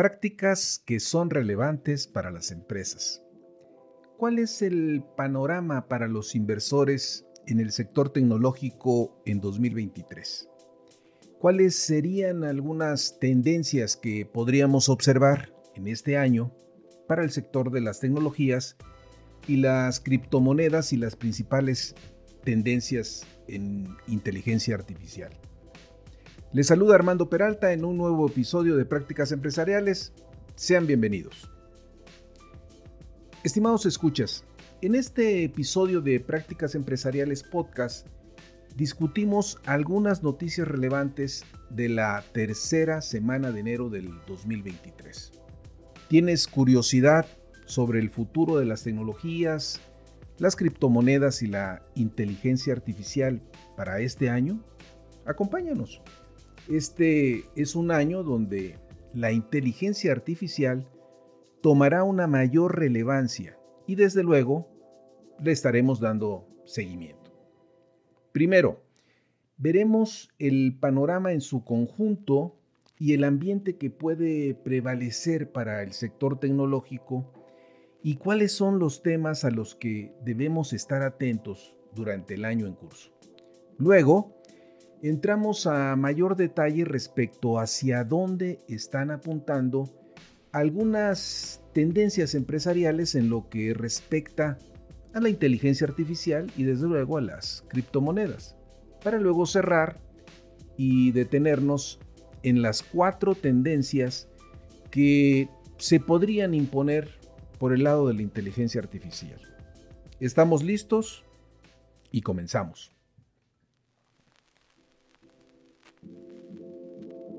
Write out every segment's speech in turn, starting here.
Prácticas que son relevantes para las empresas. ¿Cuál es el panorama para los inversores en el sector tecnológico en 2023? ¿Cuáles serían algunas tendencias que podríamos observar en este año para el sector de las tecnologías y las criptomonedas y las principales tendencias en inteligencia artificial? Les saluda Armando Peralta en un nuevo episodio de Prácticas Empresariales. Sean bienvenidos. Estimados escuchas, en este episodio de Prácticas Empresariales Podcast discutimos algunas noticias relevantes de la tercera semana de enero del 2023. ¿Tienes curiosidad sobre el futuro de las tecnologías, las criptomonedas y la inteligencia artificial para este año? Acompáñanos. Este es un año donde la inteligencia artificial tomará una mayor relevancia y desde luego le estaremos dando seguimiento. Primero, veremos el panorama en su conjunto y el ambiente que puede prevalecer para el sector tecnológico y cuáles son los temas a los que debemos estar atentos durante el año en curso. Luego, entramos a mayor detalle respecto hacia dónde están apuntando algunas tendencias empresariales en lo que respecta a la inteligencia artificial y desde luego a las criptomonedas, para luego cerrar y detenernos en las cuatro tendencias que se podrían imponer por el lado de la inteligencia artificial. ¿Estamos listos? Y comenzamos.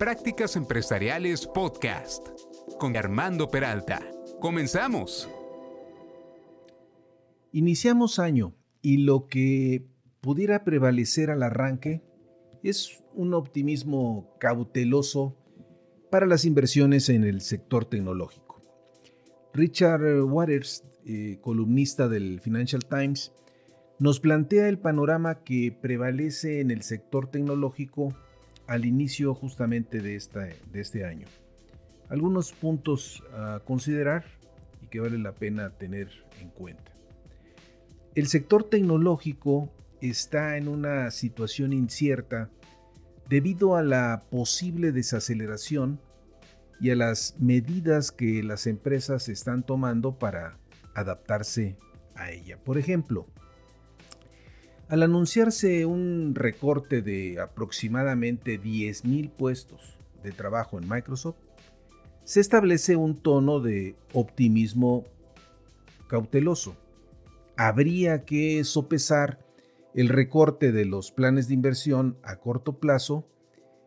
Prácticas Empresariales Podcast con Armando Peralta. Comenzamos. Iniciamos año y lo que pudiera prevalecer al arranque es un optimismo cauteloso para las inversiones en el sector tecnológico. Richard Waters, eh, columnista del Financial Times, nos plantea el panorama que prevalece en el sector tecnológico al inicio justamente de, de este año. Algunos puntos a considerar y que vale la pena tener en cuenta. El sector tecnológico está en una situación incierta debido a la posible desaceleración y a las medidas que las empresas están tomando para adaptarse a ella. Por ejemplo, al anunciarse un recorte de aproximadamente 10.000 puestos de trabajo en Microsoft, se establece un tono de optimismo cauteloso. Habría que sopesar el recorte de los planes de inversión a corto plazo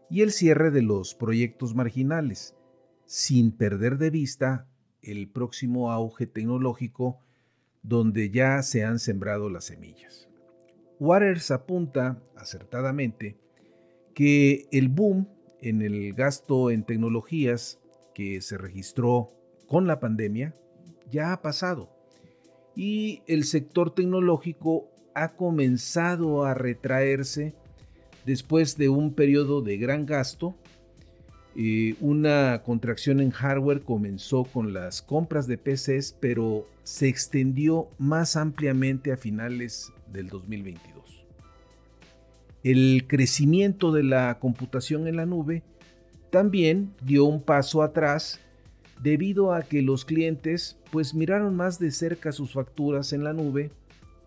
y el cierre de los proyectos marginales, sin perder de vista el próximo auge tecnológico donde ya se han sembrado las semillas. Waters apunta acertadamente que el boom en el gasto en tecnologías que se registró con la pandemia ya ha pasado y el sector tecnológico ha comenzado a retraerse después de un periodo de gran gasto. Eh, una contracción en hardware comenzó con las compras de PCs, pero se extendió más ampliamente a finales del 2022 el crecimiento de la computación en la nube también dio un paso atrás debido a que los clientes pues miraron más de cerca sus facturas en la nube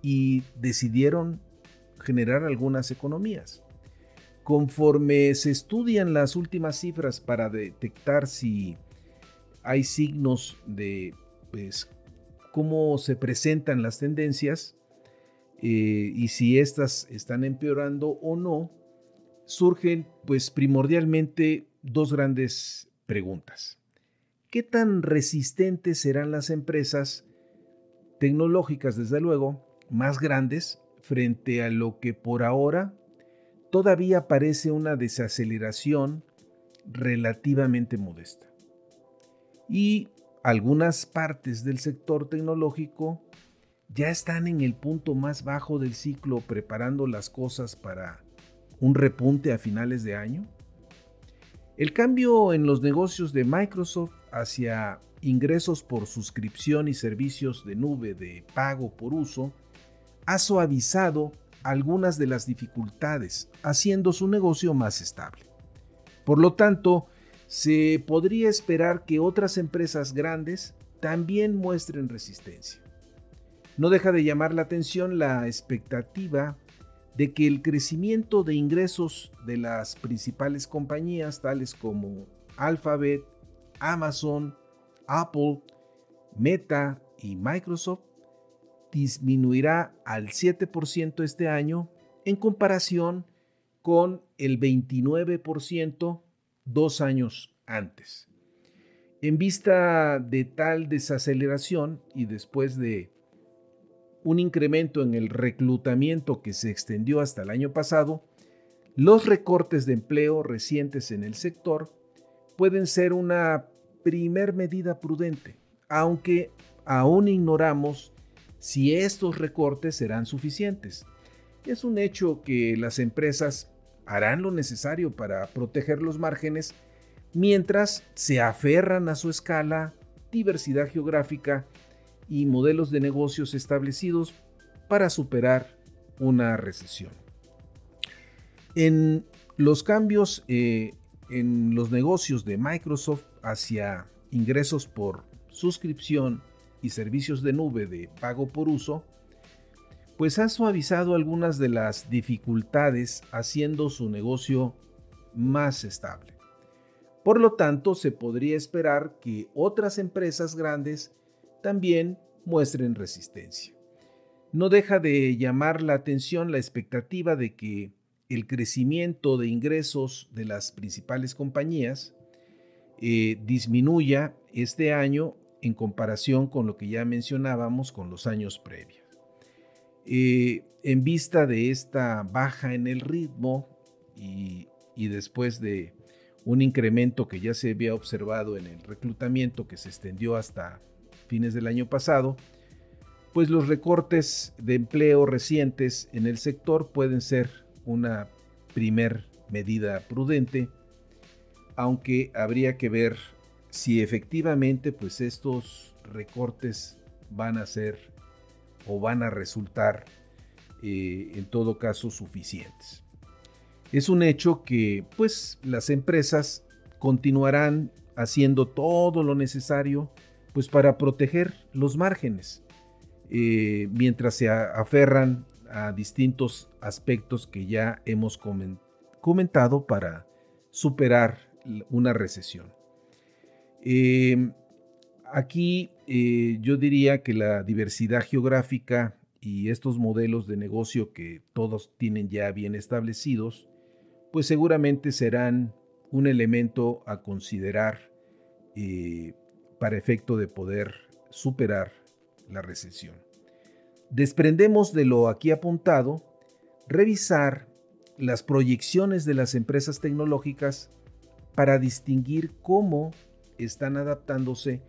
y decidieron generar algunas economías. Conforme se estudian las últimas cifras para detectar si hay signos de pues, cómo se presentan las tendencias eh, y si éstas están empeorando o no, surgen pues primordialmente dos grandes preguntas. ¿Qué tan resistentes serán las empresas tecnológicas, desde luego, más grandes frente a lo que por ahora todavía parece una desaceleración relativamente modesta? Y algunas partes del sector tecnológico ya están en el punto más bajo del ciclo preparando las cosas para un repunte a finales de año? El cambio en los negocios de Microsoft hacia ingresos por suscripción y servicios de nube de pago por uso ha suavizado algunas de las dificultades, haciendo su negocio más estable. Por lo tanto, se podría esperar que otras empresas grandes también muestren resistencia. No deja de llamar la atención la expectativa de que el crecimiento de ingresos de las principales compañías tales como Alphabet, Amazon, Apple, Meta y Microsoft disminuirá al 7% este año en comparación con el 29% dos años antes. En vista de tal desaceleración y después de un incremento en el reclutamiento que se extendió hasta el año pasado, los recortes de empleo recientes en el sector pueden ser una primer medida prudente, aunque aún ignoramos si estos recortes serán suficientes. Es un hecho que las empresas harán lo necesario para proteger los márgenes mientras se aferran a su escala, diversidad geográfica y modelos de negocios establecidos para superar una recesión. En los cambios eh, en los negocios de Microsoft hacia ingresos por suscripción y servicios de nube de pago por uso, pues ha suavizado algunas de las dificultades haciendo su negocio más estable. Por lo tanto, se podría esperar que otras empresas grandes también muestren resistencia. No deja de llamar la atención la expectativa de que el crecimiento de ingresos de las principales compañías eh, disminuya este año en comparación con lo que ya mencionábamos con los años previos. Eh, en vista de esta baja en el ritmo y, y después de un incremento que ya se había observado en el reclutamiento que se extendió hasta fines del año pasado, pues los recortes de empleo recientes en el sector pueden ser una primer medida prudente, aunque habría que ver si efectivamente pues estos recortes van a ser o van a resultar eh, en todo caso suficientes. Es un hecho que pues las empresas continuarán haciendo todo lo necesario pues para proteger los márgenes, eh, mientras se aferran a distintos aspectos que ya hemos comentado para superar una recesión. Em, aquí eh, yo diría que la diversidad geográfica y estos modelos de negocio que todos tienen ya bien establecidos, pues seguramente serán un elemento a considerar eh, para efecto de poder superar la recesión. Desprendemos de lo aquí apuntado revisar las proyecciones de las empresas tecnológicas para distinguir cómo están adaptándose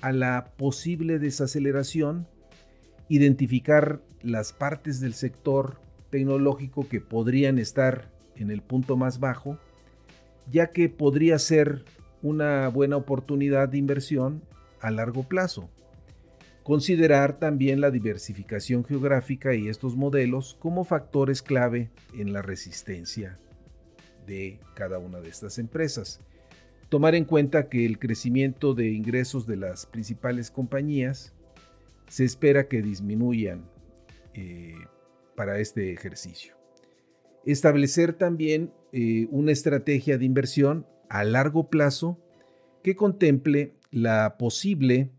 a la posible desaceleración, identificar las partes del sector tecnológico que podrían estar en el punto más bajo, ya que podría ser una buena oportunidad de inversión a largo plazo. Considerar también la diversificación geográfica y estos modelos como factores clave en la resistencia de cada una de estas empresas. Tomar en cuenta que el crecimiento de ingresos de las principales compañías se espera que disminuyan eh, para este ejercicio. Establecer también eh, una estrategia de inversión a largo plazo que contemple la posible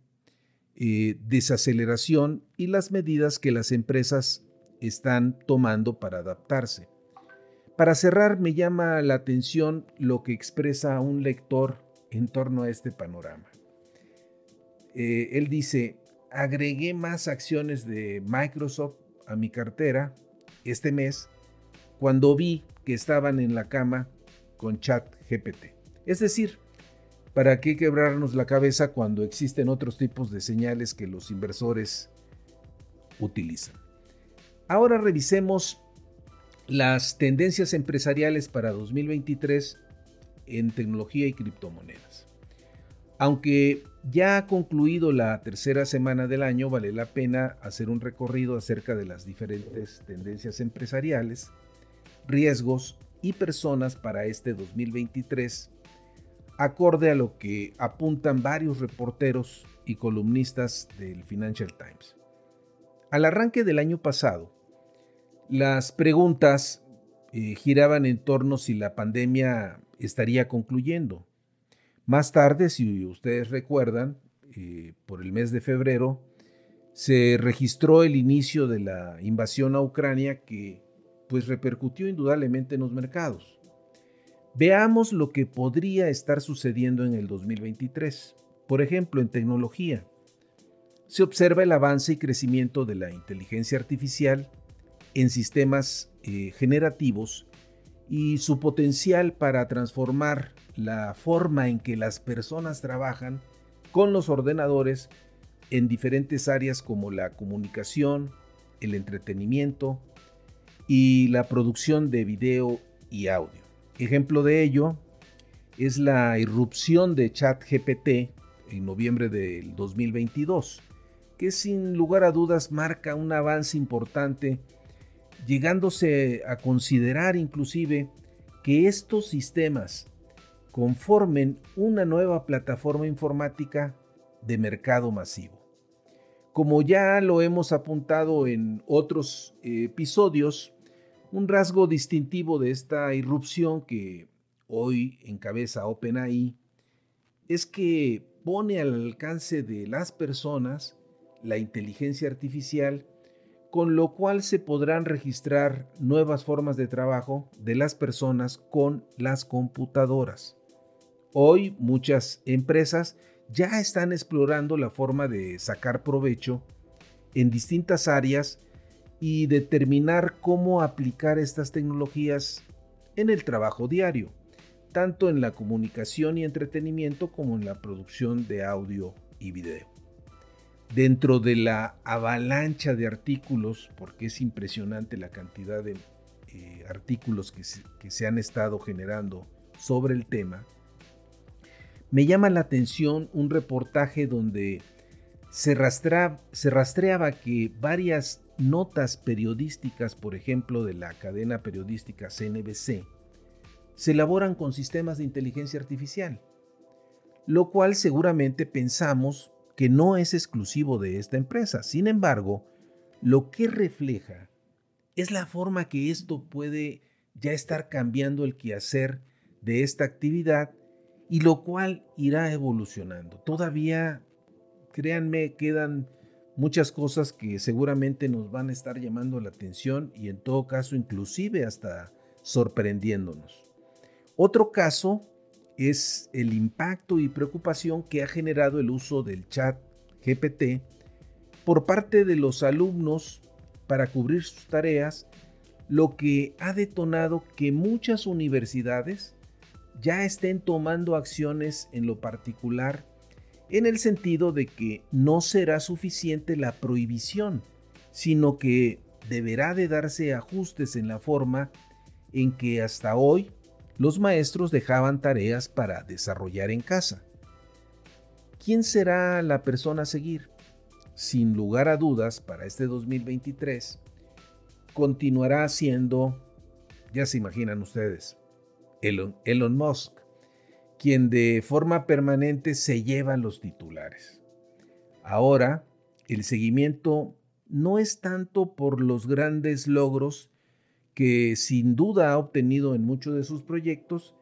eh, desaceleración y las medidas que las empresas están tomando para adaptarse. Para cerrar, me llama la atención lo que expresa un lector en torno a este panorama. Eh, él dice, agregué más acciones de Microsoft a mi cartera este mes cuando vi que estaban en la cama con chat GPT. Es decir, ¿para qué quebrarnos la cabeza cuando existen otros tipos de señales que los inversores utilizan? Ahora revisemos las tendencias empresariales para 2023 en tecnología y criptomonedas. Aunque ya ha concluido la tercera semana del año, vale la pena hacer un recorrido acerca de las diferentes tendencias empresariales, riesgos y personas para este 2023, acorde a lo que apuntan varios reporteros y columnistas del Financial Times. Al arranque del año pasado, las preguntas eh, giraban en torno si la pandemia estaría concluyendo. Más tarde, si ustedes recuerdan, eh, por el mes de febrero, se registró el inicio de la invasión a Ucrania que pues repercutió indudablemente en los mercados. Veamos lo que podría estar sucediendo en el 2023. Por ejemplo, en tecnología. Se observa el avance y crecimiento de la inteligencia artificial en sistemas eh, generativos y su potencial para transformar la forma en que las personas trabajan con los ordenadores en diferentes áreas como la comunicación, el entretenimiento y la producción de video y audio. Ejemplo de ello es la irrupción de ChatGPT en noviembre del 2022, que sin lugar a dudas marca un avance importante llegándose a considerar inclusive que estos sistemas conformen una nueva plataforma informática de mercado masivo. Como ya lo hemos apuntado en otros episodios, un rasgo distintivo de esta irrupción que hoy encabeza OpenAI es que pone al alcance de las personas la inteligencia artificial con lo cual se podrán registrar nuevas formas de trabajo de las personas con las computadoras. Hoy muchas empresas ya están explorando la forma de sacar provecho en distintas áreas y determinar cómo aplicar estas tecnologías en el trabajo diario, tanto en la comunicación y entretenimiento como en la producción de audio y video. Dentro de la avalancha de artículos, porque es impresionante la cantidad de eh, artículos que se, han estado generando sobre el tema, me llama la atención un reportaje donde se, se rastreaba que varias notas periodísticas, por ejemplo, de la cadena periodística CNBC, se elaboran con sistemas de inteligencia artificial, lo cual seguramente pensamos que no es exclusivo de esta empresa. Sin embargo, lo que refleja es la forma que esto puede ya estar cambiando el quehacer de esta actividad y lo cual irá evolucionando. Todavía, créanme, quedan muchas cosas que seguramente nos van a estar llamando la atención y en todo caso inclusive hasta sorprendiéndonos. Otro caso es el impacto y preocupación que ha generado el uso del chat GPT por parte de los alumnos para cubrir sus tareas, lo que ha detonado que muchas universidades ya estén tomando acciones en lo particular en el sentido de que no será suficiente la prohibición, sino que deberá de darse ajustes en la forma en que hasta hoy los maestros dejaban tareas para desarrollar en casa. ¿Quién será la persona a seguir? Sin lugar a dudas, para este 2023, continuará siendo, ya se imaginan ustedes, Elon, Elon Musk, quien de forma permanente se lleva los titulares. Ahora, el seguimiento no es tanto por los grandes logros que sin duda ha obtenido en muchos de sus proyectos,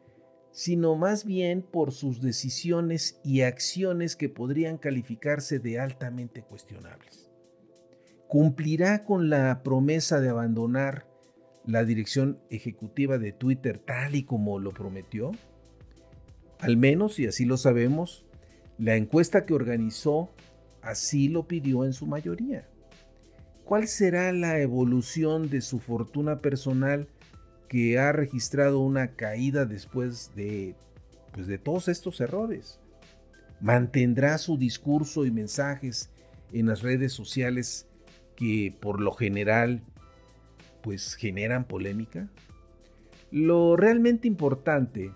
sino más bien por sus decisiones y acciones que podrían calificarse de altamente cuestionables. ¿Cumplirá con la promesa de abandonar la dirección ejecutiva de Twitter tal y como lo prometió? Al menos, y así lo sabemos, la encuesta que organizó así lo pidió en su mayoría. ¿Cuál será la evolución de su fortuna personal que ha registrado una caída después de, pues de todos estos errores. Mantendrá su discurso y mensajes en las redes sociales que por lo general pues generan polémica. Lo realmente importante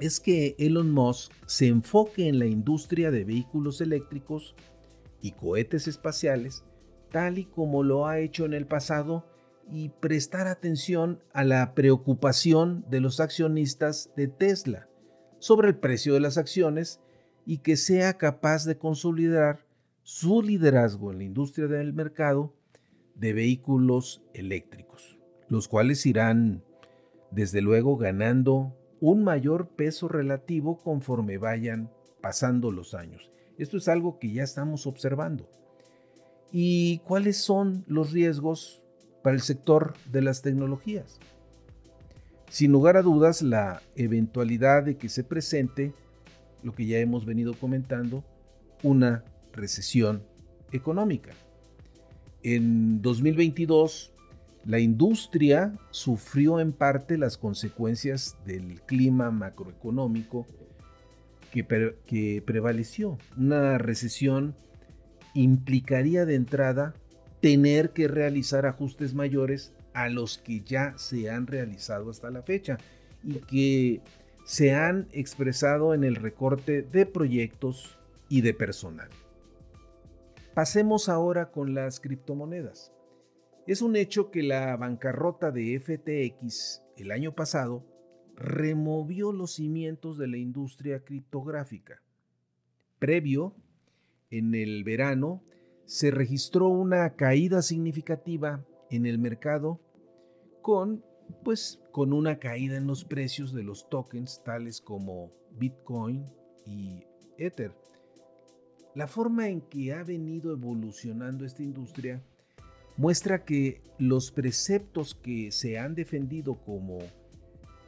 es que Elon Musk se enfoque en la industria de vehículos eléctricos y cohetes espaciales, tal y como lo ha hecho en el pasado y prestar atención a la preocupación de los accionistas de Tesla sobre el precio de las acciones y que sea capaz de consolidar su liderazgo en la industria del mercado de vehículos eléctricos, los cuales irán desde luego ganando un mayor peso relativo conforme vayan pasando los años. Esto es algo que ya estamos observando. ¿Y cuáles son los riesgos para el sector de las tecnologías. Sin lugar a dudas, la eventualidad de que se presente, lo que ya hemos venido comentando, una recesión económica. En 2022, la industria sufrió en parte las consecuencias del clima macroeconómico que, prevaleció. Una recesión implicaría de entrada tener que realizar ajustes mayores a los que ya se han realizado hasta la fecha y que se han expresado en el recorte de proyectos y de personal. Pasemos ahora con las criptomonedas. Es un hecho que la bancarrota de FTX el año pasado removió los cimientos de la industria criptográfica. Previo, en el verano, se registró una caída significativa en el mercado con pues con una caída en los precios de los tokens tales como Bitcoin y Ether. La forma en que ha venido evolucionando esta industria muestra que los preceptos que se han defendido como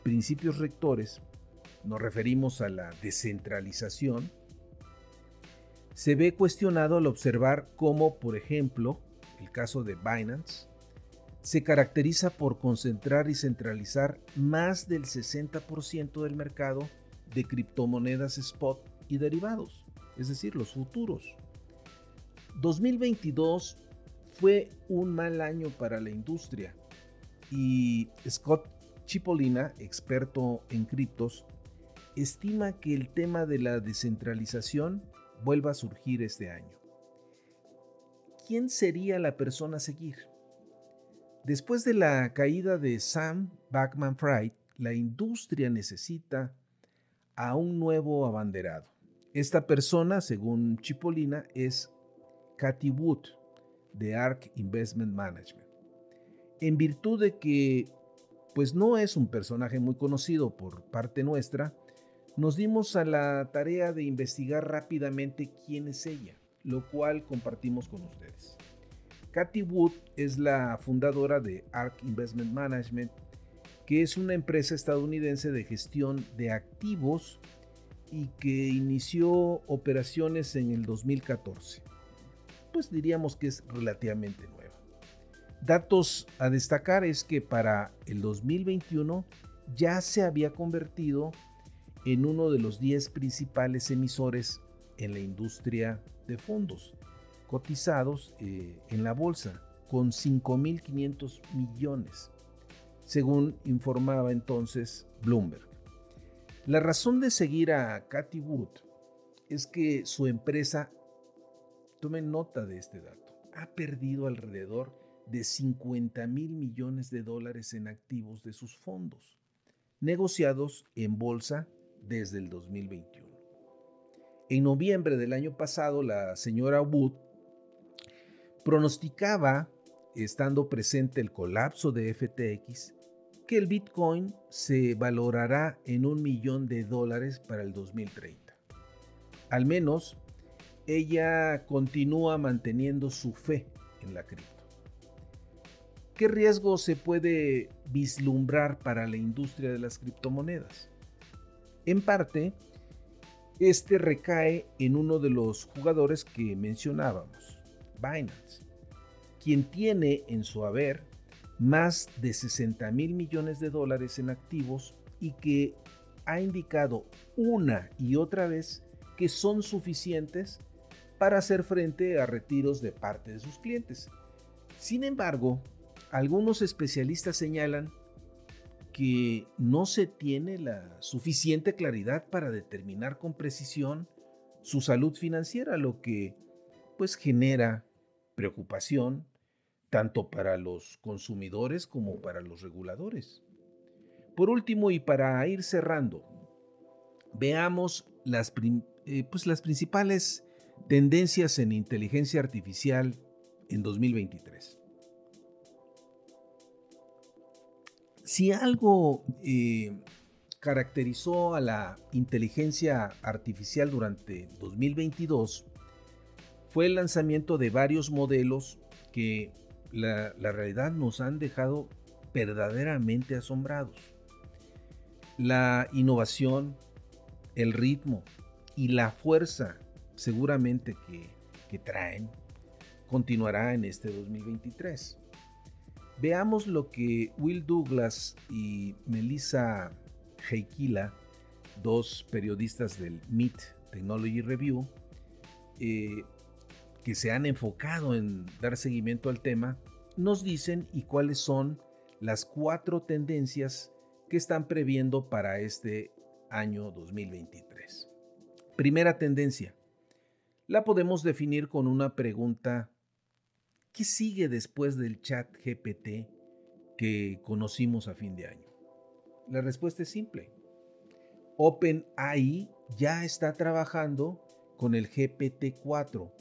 principios rectores, nos referimos a la descentralización, se ve cuestionado al observar cómo, por ejemplo, el caso de Binance, se caracteriza por concentrar y centralizar más del 60% del mercado de criptomonedas spot y derivados, es decir, los futuros. 2022 fue un mal año para la industria y Scott Chipolina, experto en criptos, estima que el tema de la descentralización vuelva a surgir este año. ¿Quién sería la persona a seguir? Después de la caída de Sam Backman Fried, la industria necesita a un nuevo abanderado. Esta persona, según Chipolina, es Cathy Wood de ARK Investment Management. En virtud de que pues no es un personaje muy conocido por parte nuestra, nos dimos a la tarea de investigar rápidamente quién es ella, lo cual compartimos con ustedes. Cathy Wood es la fundadora de ARK Investment Management, que es una empresa estadounidense de gestión de activos y que inició operaciones en el 2014. Pues diríamos que es relativamente nueva. Datos a destacar es que para el 2021 ya se había convertido en uno de los 10 principales emisores en la industria de fondos cotizados eh, en la bolsa con 5.500 millones, según informaba entonces Bloomberg. La razón de seguir a Cathy Wood es que su empresa, tomen nota de este dato, ha perdido alrededor de 50 mil millones de dólares en activos de sus fondos, negociados en bolsa desde el 2021. En noviembre del año pasado, la señora Wood pronosticaba, estando presente el colapso de FTX, que el Bitcoin se valorará en un millón de dólares para el 2030. Al menos ella continúa manteniendo su fe en la cripto. ¿Qué riesgo se puede vislumbrar para la industria de las criptomonedas? En parte, este recae en uno de los jugadores que mencionábamos, Binance, quien tiene en su haber más de 60 mil millones de dólares en activos y que ha indicado una y otra vez que son suficientes para hacer frente a retiros de parte de sus clientes. Sin embargo, algunos especialistas señalan que no se tiene la suficiente claridad para determinar con precisión su salud financiera, lo que pues genera preocupación tanto para los consumidores como para los reguladores. Por último, y para ir cerrando, veamos las, eh, pues las principales tendencias en inteligencia artificial en 2023. Si algo eh, caracterizó a la inteligencia artificial durante 2022 fue el lanzamiento de varios modelos que la, realidad nos han dejado verdaderamente asombrados. La innovación, el ritmo y la fuerza seguramente que, que traen continuará en este 2023. Veamos lo que Will Douglas y Melissa Heikila, dos periodistas del MIT Technology Review, eh, que se han enfocado en dar seguimiento al tema, nos dicen y cuáles son las cuatro tendencias que están previendo para este año 2023. Primera tendencia. La podemos definir con una pregunta. ¿Qué sigue después del chat GPT que conocimos a fin de año? La respuesta es simple. OpenAI ya está trabajando con el GPT-4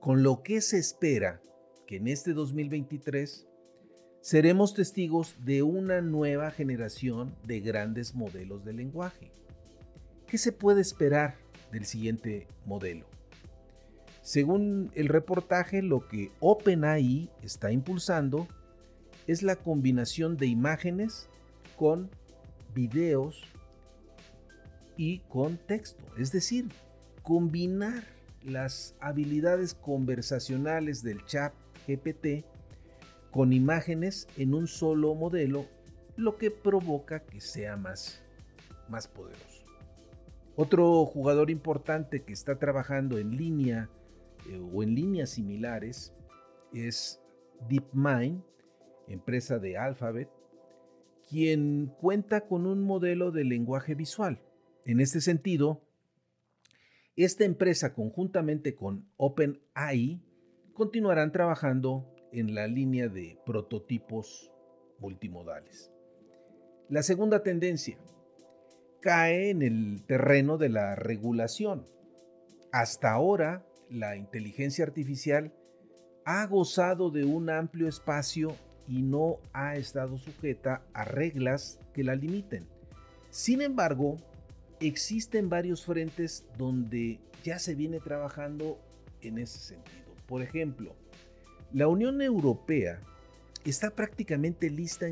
con lo que se espera que en este 2023 seremos testigos de una nueva generación de grandes modelos de lenguaje. ¿Qué se puede esperar del siguiente modelo? Según el reportaje, lo que OpenAI está impulsando es la combinación de imágenes con videos y con texto, es decir, combinar las habilidades conversacionales del chat GPT con imágenes en un solo modelo, lo que provoca que sea más, más poderoso. Otro jugador importante que está trabajando en línea eh, o en líneas similares es DeepMind, empresa de Alphabet, quien cuenta con un modelo de lenguaje visual. En este sentido, esta empresa conjuntamente con OpenAI continuarán trabajando en la línea de prototipos multimodales. La segunda tendencia cae en el terreno de la regulación. Hasta ahora, la inteligencia artificial ha gozado de un amplio espacio y no ha estado sujeta a reglas que la limiten. Sin embargo, existen varios frentes donde ya se viene trabajando en ese sentido. Por ejemplo, la Unión Europea está prácticamente lista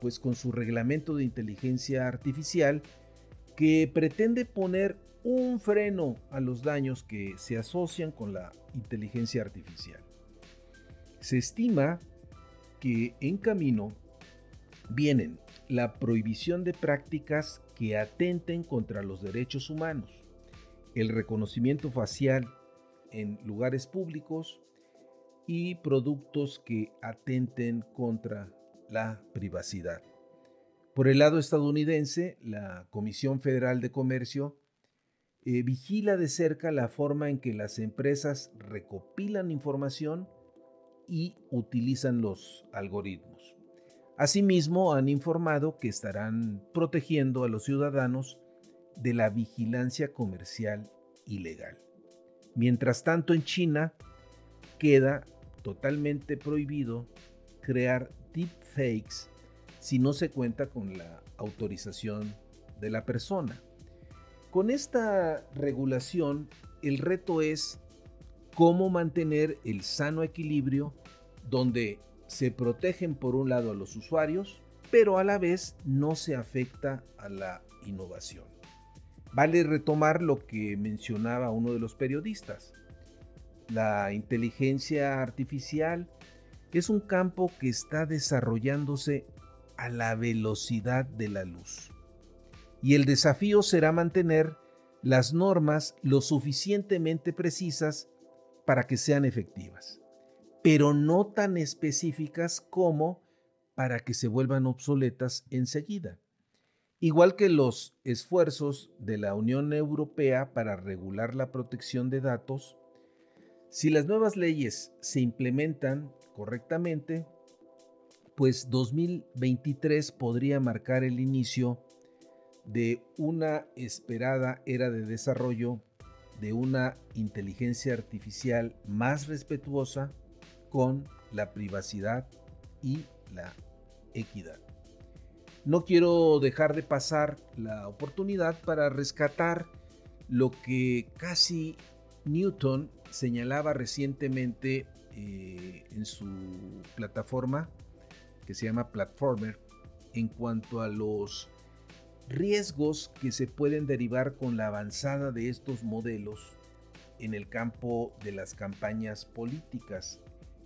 pues con su reglamento de inteligencia artificial que pretende poner un freno a los daños que se asocian con la inteligencia artificial. Se estima que en camino vienen la prohibición de prácticas que atenten contra los derechos humanos, el reconocimiento facial en lugares públicos y productos que atenten contra la privacidad. Por el lado estadounidense, la Comisión Federal de Comercio eh, vigila de cerca la forma en que las empresas recopilan información y utilizan los algoritmos. Asimismo, han informado que estarán protegiendo a los ciudadanos de la vigilancia comercial ilegal. Mientras tanto, en China queda totalmente prohibido crear deepfakes si no se cuenta con la autorización de la persona. Con esta regulación, el reto es cómo mantener el sano equilibrio donde se protegen por un lado a los usuarios, pero a la vez no se afecta a la innovación. Vale retomar lo que mencionaba uno de los periodistas. La inteligencia artificial es un campo que está desarrollándose a la velocidad de la luz. Y el desafío será mantener las normas lo suficientemente precisas para que sean efectivas, pero no tan específicas como para que se vuelvan obsoletas enseguida. Igual que los esfuerzos de la Unión Europea para regular la protección de datos, si las nuevas leyes se implementan correctamente, pues 2023 podría marcar el inicio de una esperada era de desarrollo de una inteligencia artificial más respetuosa con la privacidad y la equidad. No quiero dejar de pasar la oportunidad para rescatar lo que casi Newton señalaba recientemente eh, en su plataforma que se llama Platformer en cuanto a los riesgos que se pueden derivar con la avanzada de estos modelos en el campo de las campañas políticas.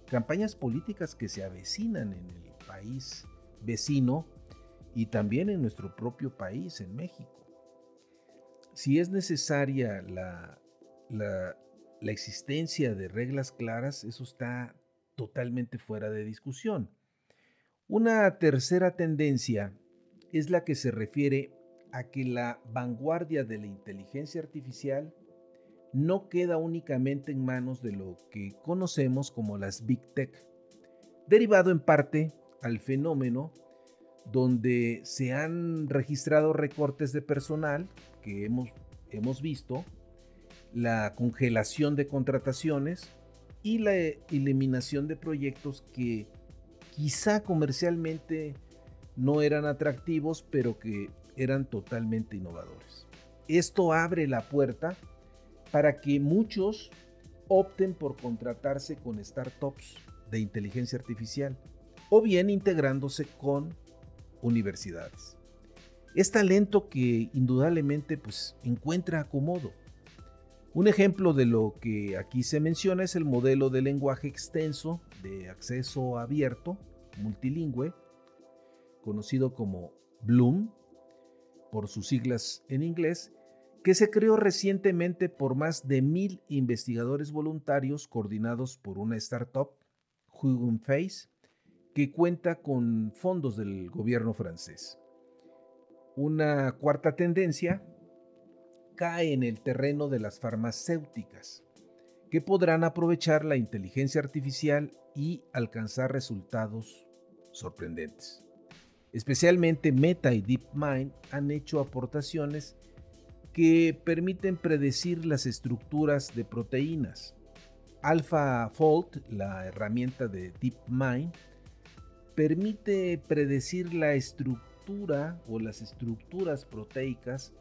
Campañas políticas que se avecinan en el país vecino y también en nuestro propio país, en México. Si es necesaria la, la, la existencia de reglas claras, eso está totalmente fuera de discusión. Una tercera tendencia es la que se refiere a que la vanguardia de la inteligencia artificial no queda únicamente en manos de lo que conocemos como las Big Tech, derivado en parte al fenómeno donde se han registrado recortes de personal que hemos, hemos visto, la congelación de contrataciones y la eliminación de proyectos que quizá comercialmente no eran atractivos, pero que eran totalmente innovadores. Esto abre la puerta para que muchos opten por contratarse con startups de inteligencia artificial o bien integrándose con universidades. Es talento que indudablemente pues, encuentra acomodo. Un ejemplo de lo que aquí se menciona es el modelo de lenguaje extenso de acceso abierto, multilingüe, conocido como Bloom, por sus siglas en inglés, que se creó recientemente por más de mil investigadores voluntarios coordinados por una startup, Hugon Face, que cuenta con fondos del gobierno francés. Una cuarta tendencia cae en el terreno de las farmacéuticas, que podrán aprovechar la inteligencia artificial y alcanzar resultados sorprendentes. Especialmente Meta y DeepMind han hecho aportaciones que permiten predecir las estructuras de proteínas. AlphaFold, la herramienta de DeepMind, permite predecir la estructura o las estructuras proteicas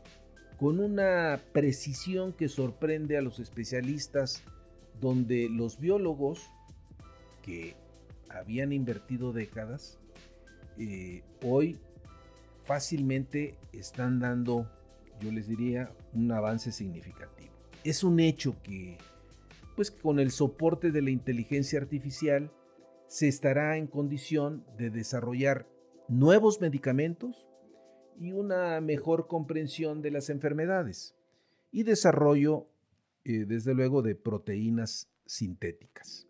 con una precisión que sorprende a los especialistas, donde los biólogos que habían invertido décadas, eh, hoy fácilmente están dando, yo les diría, un avance significativo. Es un hecho que, pues con el soporte de la inteligencia artificial, se estará en condición de desarrollar nuevos medicamentos y una mejor comprensión de las enfermedades y desarrollo, eh, desde luego, de proteínas sintéticas.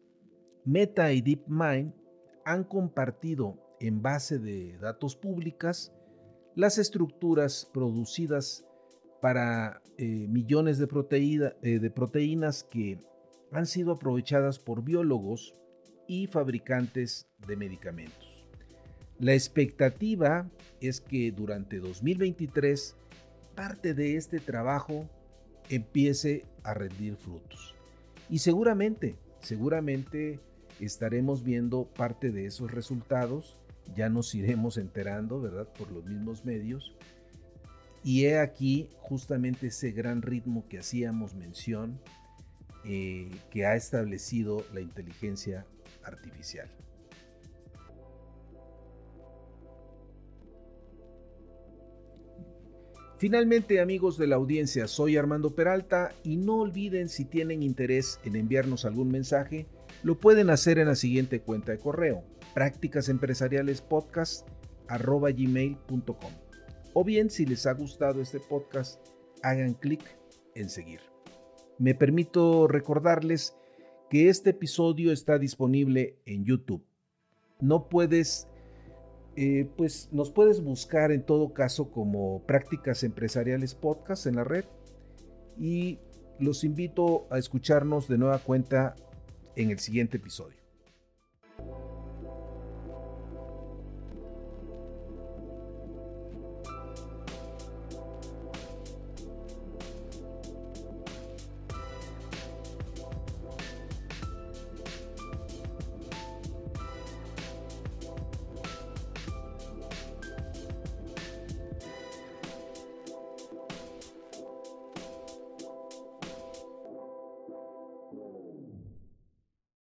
Meta y DeepMind han compartido en base de datos públicas las estructuras producidas para eh, millones de, eh, de proteínas que han sido aprovechadas por biólogos y fabricantes de medicamentos. La expectativa es que durante 2023 parte de este trabajo empiece a rendir frutos. Y seguramente, seguramente estaremos viendo parte de esos resultados ya nos iremos enterando, ¿verdad? Por los mismos medios. Y he aquí justamente ese gran ritmo que hacíamos mención, eh, que ha establecido la inteligencia artificial. Finalmente, amigos de la audiencia, soy Armando Peralta y no olviden si tienen interés en enviarnos algún mensaje, lo pueden hacer en la siguiente cuenta de correo, prácticasempresarialespodcast.gmail.com O bien, si les ha gustado este podcast, hagan clic en seguir. Me permito recordarles que este episodio está disponible en YouTube. No puedes eh, pues nos puedes buscar en todo caso como Prácticas Empresariales Podcast en la red y los invito a escucharnos de nueva cuenta en el siguiente episodio.